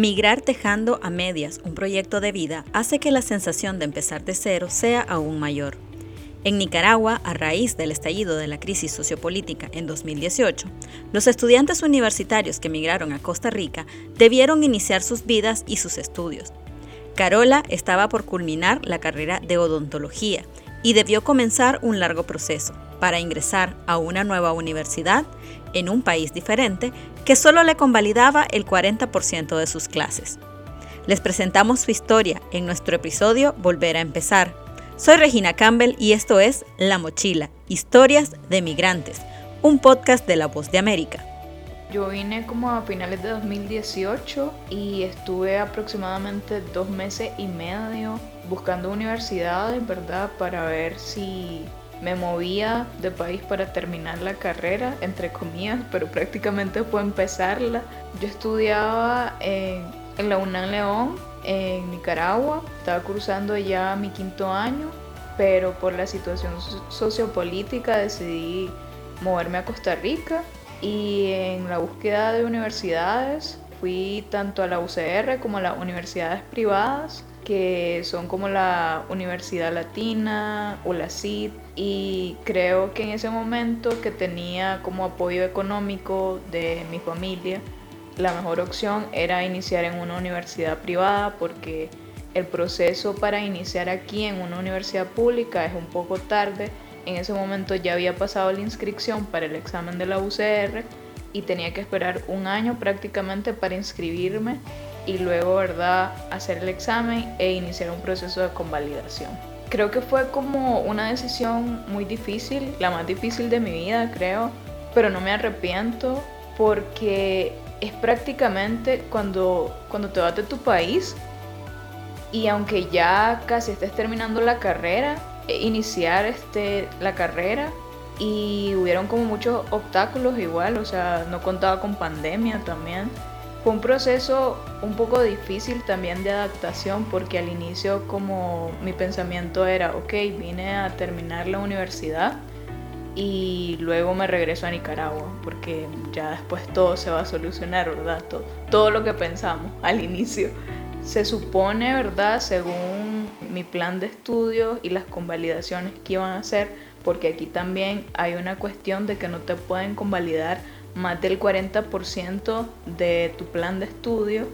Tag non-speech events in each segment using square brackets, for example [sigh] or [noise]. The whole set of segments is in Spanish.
Migrar dejando a medias un proyecto de vida hace que la sensación de empezar de cero sea aún mayor. En Nicaragua, a raíz del estallido de la crisis sociopolítica en 2018, los estudiantes universitarios que migraron a Costa Rica debieron iniciar sus vidas y sus estudios. Carola estaba por culminar la carrera de odontología y debió comenzar un largo proceso para ingresar a una nueva universidad en un país diferente que solo le convalidaba el 40% de sus clases. Les presentamos su historia en nuestro episodio Volver a empezar. Soy Regina Campbell y esto es La Mochila, Historias de Migrantes, un podcast de La Voz de América. Yo vine como a finales de 2018 y estuve aproximadamente dos meses y medio buscando universidades, ¿verdad? Para ver si me movía de país para terminar la carrera, entre comillas, pero prácticamente fue empezarla. Yo estudiaba en, la UNAM León, en Nicaragua, estaba cursando ya mi quinto año, pero por la situación sociopolítica decidí moverme a Costa Rica. Y en la búsqueda de universidades fui tanto a la UCR como a las universidades privadas que son como la Universidad Latina o la CID y creo que en ese momento que tenía como apoyo económico de mi familia, la mejor opción era iniciar en una universidad privada porque el proceso para iniciar aquí en una universidad pública es un poco tarde. En ese momento ya había pasado la inscripción para el examen de la UCR y tenía que esperar un año prácticamente para inscribirme y luego, ¿verdad?, hacer el examen e iniciar un proceso de convalidación. Creo que fue como una decisión muy difícil, la más difícil de mi vida, creo, pero no me arrepiento porque es prácticamente cuando, cuando te vas de tu país y aunque ya casi estés terminando la carrera, e iniciar este, la carrera y hubieron como muchos obstáculos igual, o sea, no contaba con pandemia también fue un proceso un poco difícil también de adaptación porque al inicio como mi pensamiento era, ok, vine a terminar la universidad y luego me regreso a Nicaragua porque ya después todo se va a solucionar, ¿verdad? Todo, todo lo que pensamos al inicio. Se supone, ¿verdad? Según mi plan de estudio y las convalidaciones que iban a hacer, porque aquí también hay una cuestión de que no te pueden convalidar más del 40% de tu plan de estudio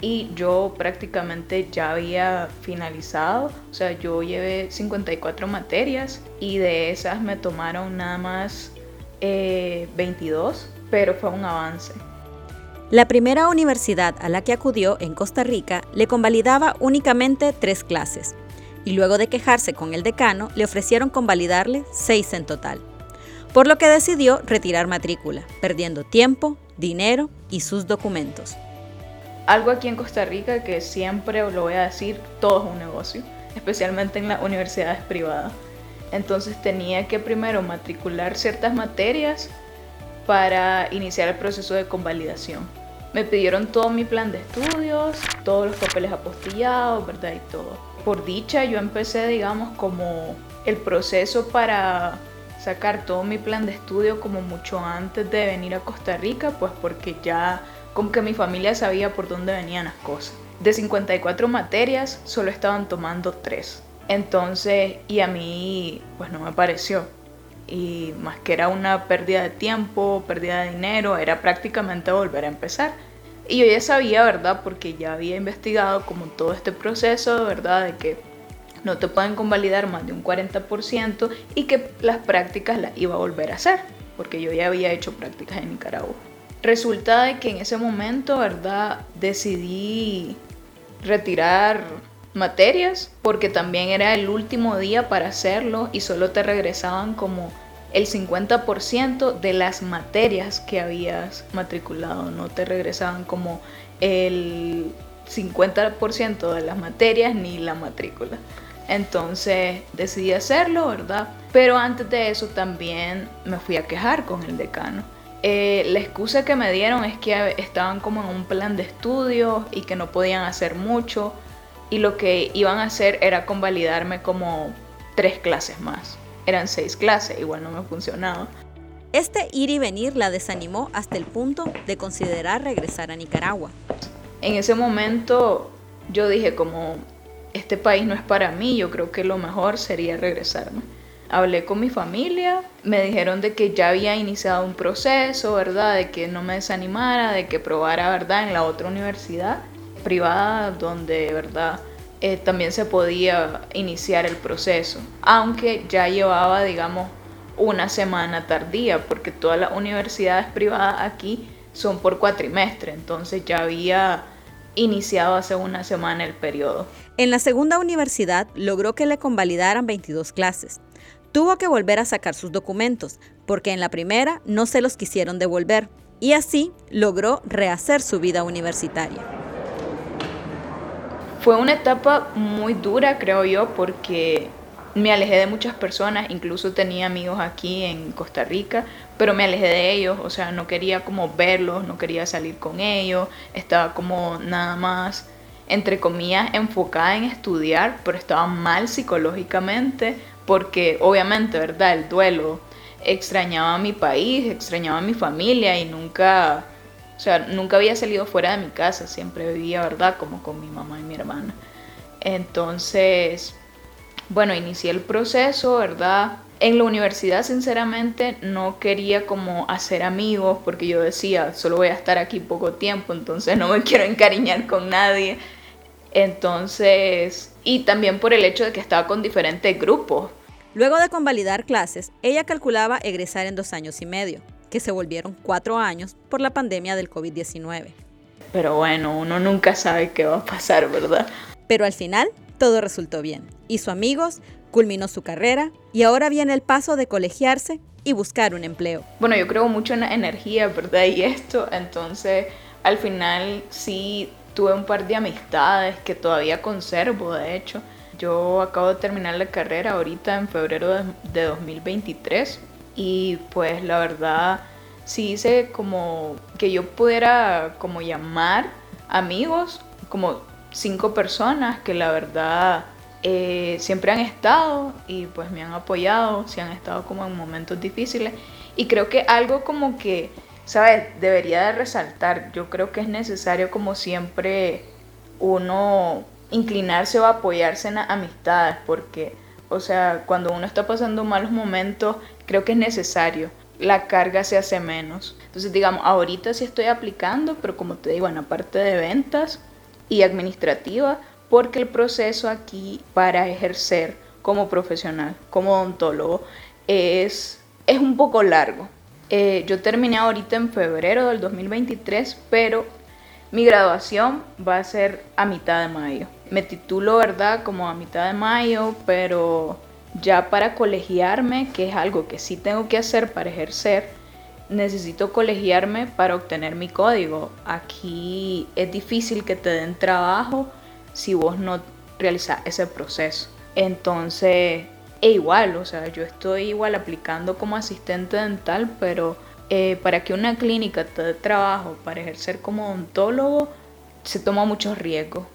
y yo prácticamente ya había finalizado, o sea, yo llevé 54 materias y de esas me tomaron nada más 22, eh, pero fue un avance. La primera universidad a la que acudió en Costa Rica le convalidaba únicamente tres clases y luego de quejarse con el decano le ofrecieron convalidarle seis en total por lo que decidió retirar matrícula, perdiendo tiempo, dinero y sus documentos. Algo aquí en Costa Rica que siempre lo voy a decir, todo es un negocio, especialmente en las universidades privadas. Entonces tenía que primero matricular ciertas materias para iniciar el proceso de convalidación. Me pidieron todo mi plan de estudios, todos los papeles apostillados, ¿verdad? Y todo. Por dicha, yo empecé, digamos, como el proceso para sacar todo mi plan de estudio como mucho antes de venir a Costa Rica, pues porque ya como que mi familia sabía por dónde venían las cosas. De 54 materias solo estaban tomando 3. Entonces, y a mí pues no me pareció. Y más que era una pérdida de tiempo, pérdida de dinero, era prácticamente volver a empezar. Y yo ya sabía, ¿verdad? Porque ya había investigado como todo este proceso, ¿verdad? De que no te pueden convalidar más de un 40% y que las prácticas las iba a volver a hacer, porque yo ya había hecho prácticas en Nicaragua. Resulta de que en ese momento, ¿verdad? Decidí retirar materias porque también era el último día para hacerlo y solo te regresaban como el 50% de las materias que habías matriculado, no te regresaban como el 50% de las materias ni la matrícula. Entonces decidí hacerlo, ¿verdad? Pero antes de eso también me fui a quejar con el decano. Eh, la excusa que me dieron es que estaban como en un plan de estudio y que no podían hacer mucho y lo que iban a hacer era convalidarme como tres clases más. Eran seis clases, igual no me funcionaba. Este ir y venir la desanimó hasta el punto de considerar regresar a Nicaragua. En ese momento yo dije como, este país no es para mí, yo creo que lo mejor sería regresarme. Hablé con mi familia, me dijeron de que ya había iniciado un proceso, ¿verdad? De que no me desanimara, de que probara, ¿verdad? En la otra universidad privada donde, ¿verdad? Eh, también se podía iniciar el proceso, aunque ya llevaba, digamos, una semana tardía, porque todas las universidades privadas aquí son por cuatrimestre, entonces ya había iniciado hace una semana el periodo. En la segunda universidad logró que le convalidaran 22 clases. Tuvo que volver a sacar sus documentos, porque en la primera no se los quisieron devolver, y así logró rehacer su vida universitaria. Fue una etapa muy dura, creo yo, porque me alejé de muchas personas, incluso tenía amigos aquí en Costa Rica, pero me alejé de ellos, o sea, no quería como verlos, no quería salir con ellos, estaba como nada más, entre comillas, enfocada en estudiar, pero estaba mal psicológicamente, porque obviamente, ¿verdad? El duelo, extrañaba a mi país, extrañaba a mi familia y nunca, o sea, nunca había salido fuera de mi casa, siempre vivía, ¿verdad? Como con mi mamá y mi hermana. Entonces, bueno, inicié el proceso, ¿verdad? En la universidad, sinceramente, no quería como hacer amigos porque yo decía, solo voy a estar aquí poco tiempo, entonces no me [laughs] quiero encariñar con nadie. Entonces, y también por el hecho de que estaba con diferentes grupos. Luego de convalidar clases, ella calculaba egresar en dos años y medio, que se volvieron cuatro años por la pandemia del COVID-19. Pero bueno, uno nunca sabe qué va a pasar, ¿verdad? Pero al final todo resultó bien. Hizo amigos, culminó su carrera y ahora viene el paso de colegiarse y buscar un empleo. Bueno, yo creo mucho en la energía, ¿verdad? Y esto, entonces al final sí tuve un par de amistades que todavía conservo, de hecho. Yo acabo de terminar la carrera ahorita en febrero de 2023 y pues la verdad sí hice como que yo pudiera como llamar amigos, como cinco personas que la verdad eh, siempre han estado y pues me han apoyado, si han estado como en momentos difíciles. Y creo que algo como que, ¿sabes? Debería de resaltar, yo creo que es necesario como siempre uno inclinarse o apoyarse en amistades, porque, o sea, cuando uno está pasando malos momentos, creo que es necesario. La carga se hace menos. Entonces, digamos, ahorita sí estoy aplicando, pero como te digo, en la parte de ventas, y administrativa, porque el proceso aquí para ejercer como profesional, como odontólogo, es, es un poco largo. Eh, yo terminé ahorita en febrero del 2023, pero mi graduación va a ser a mitad de mayo. Me titulo, ¿verdad? Como a mitad de mayo, pero ya para colegiarme, que es algo que sí tengo que hacer para ejercer, necesito colegiarme para obtener mi código. Aquí es difícil que te den trabajo si vos no realizas ese proceso. Entonces, e igual, o sea, yo estoy igual aplicando como asistente dental, pero eh, para que una clínica te dé trabajo para ejercer como odontólogo, se toma muchos riesgos.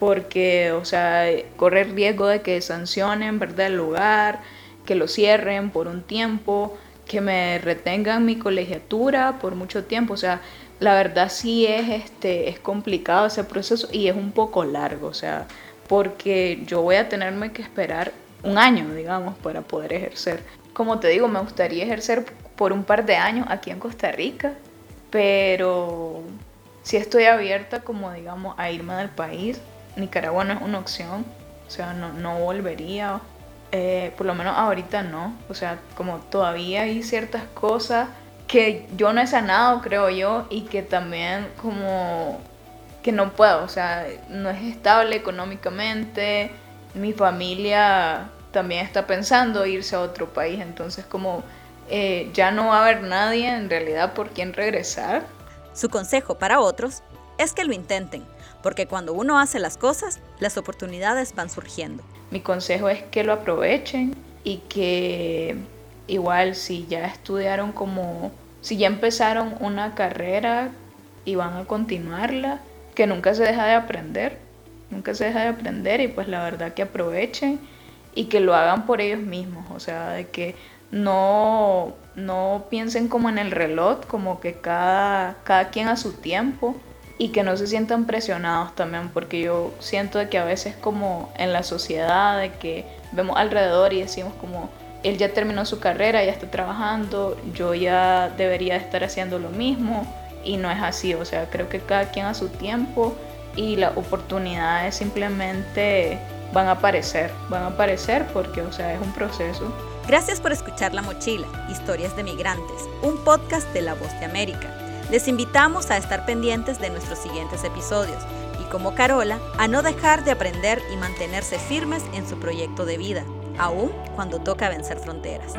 Porque, o sea, corre riesgo de que sancionen, ¿verdad? El lugar, que lo cierren por un tiempo que me retengan mi colegiatura por mucho tiempo. O sea, la verdad sí es, este, es complicado ese proceso y es un poco largo, o sea, porque yo voy a tenerme que esperar un año, digamos, para poder ejercer. Como te digo, me gustaría ejercer por un par de años aquí en Costa Rica, pero si estoy abierta como digamos a irme del país. Nicaragua no es una opción, o sea, no, no volvería eh, por lo menos ahorita no. O sea, como todavía hay ciertas cosas que yo no he sanado, creo yo, y que también como que no puedo, o sea, no es estable económicamente, mi familia también está pensando irse a otro país, entonces como eh, ya no va a haber nadie en realidad por quien regresar. Su consejo para otros es que lo intenten, porque cuando uno hace las cosas, las oportunidades van surgiendo. Mi consejo es que lo aprovechen y que igual si ya estudiaron como, si ya empezaron una carrera y van a continuarla, que nunca se deja de aprender, nunca se deja de aprender y pues la verdad que aprovechen y que lo hagan por ellos mismos, o sea, de que no, no piensen como en el reloj, como que cada, cada quien a su tiempo, y que no se sientan presionados también, porque yo siento que a veces como en la sociedad, de que vemos alrededor y decimos como, él ya terminó su carrera, ya está trabajando, yo ya debería estar haciendo lo mismo y no es así, o sea, creo que cada quien a su tiempo y las oportunidades simplemente van a aparecer, van a aparecer porque, o sea, es un proceso. Gracias por escuchar La Mochila, Historias de Migrantes, un podcast de La Voz de América. Les invitamos a estar pendientes de nuestros siguientes episodios y como Carola, a no dejar de aprender y mantenerse firmes en su proyecto de vida, aún cuando toca vencer fronteras.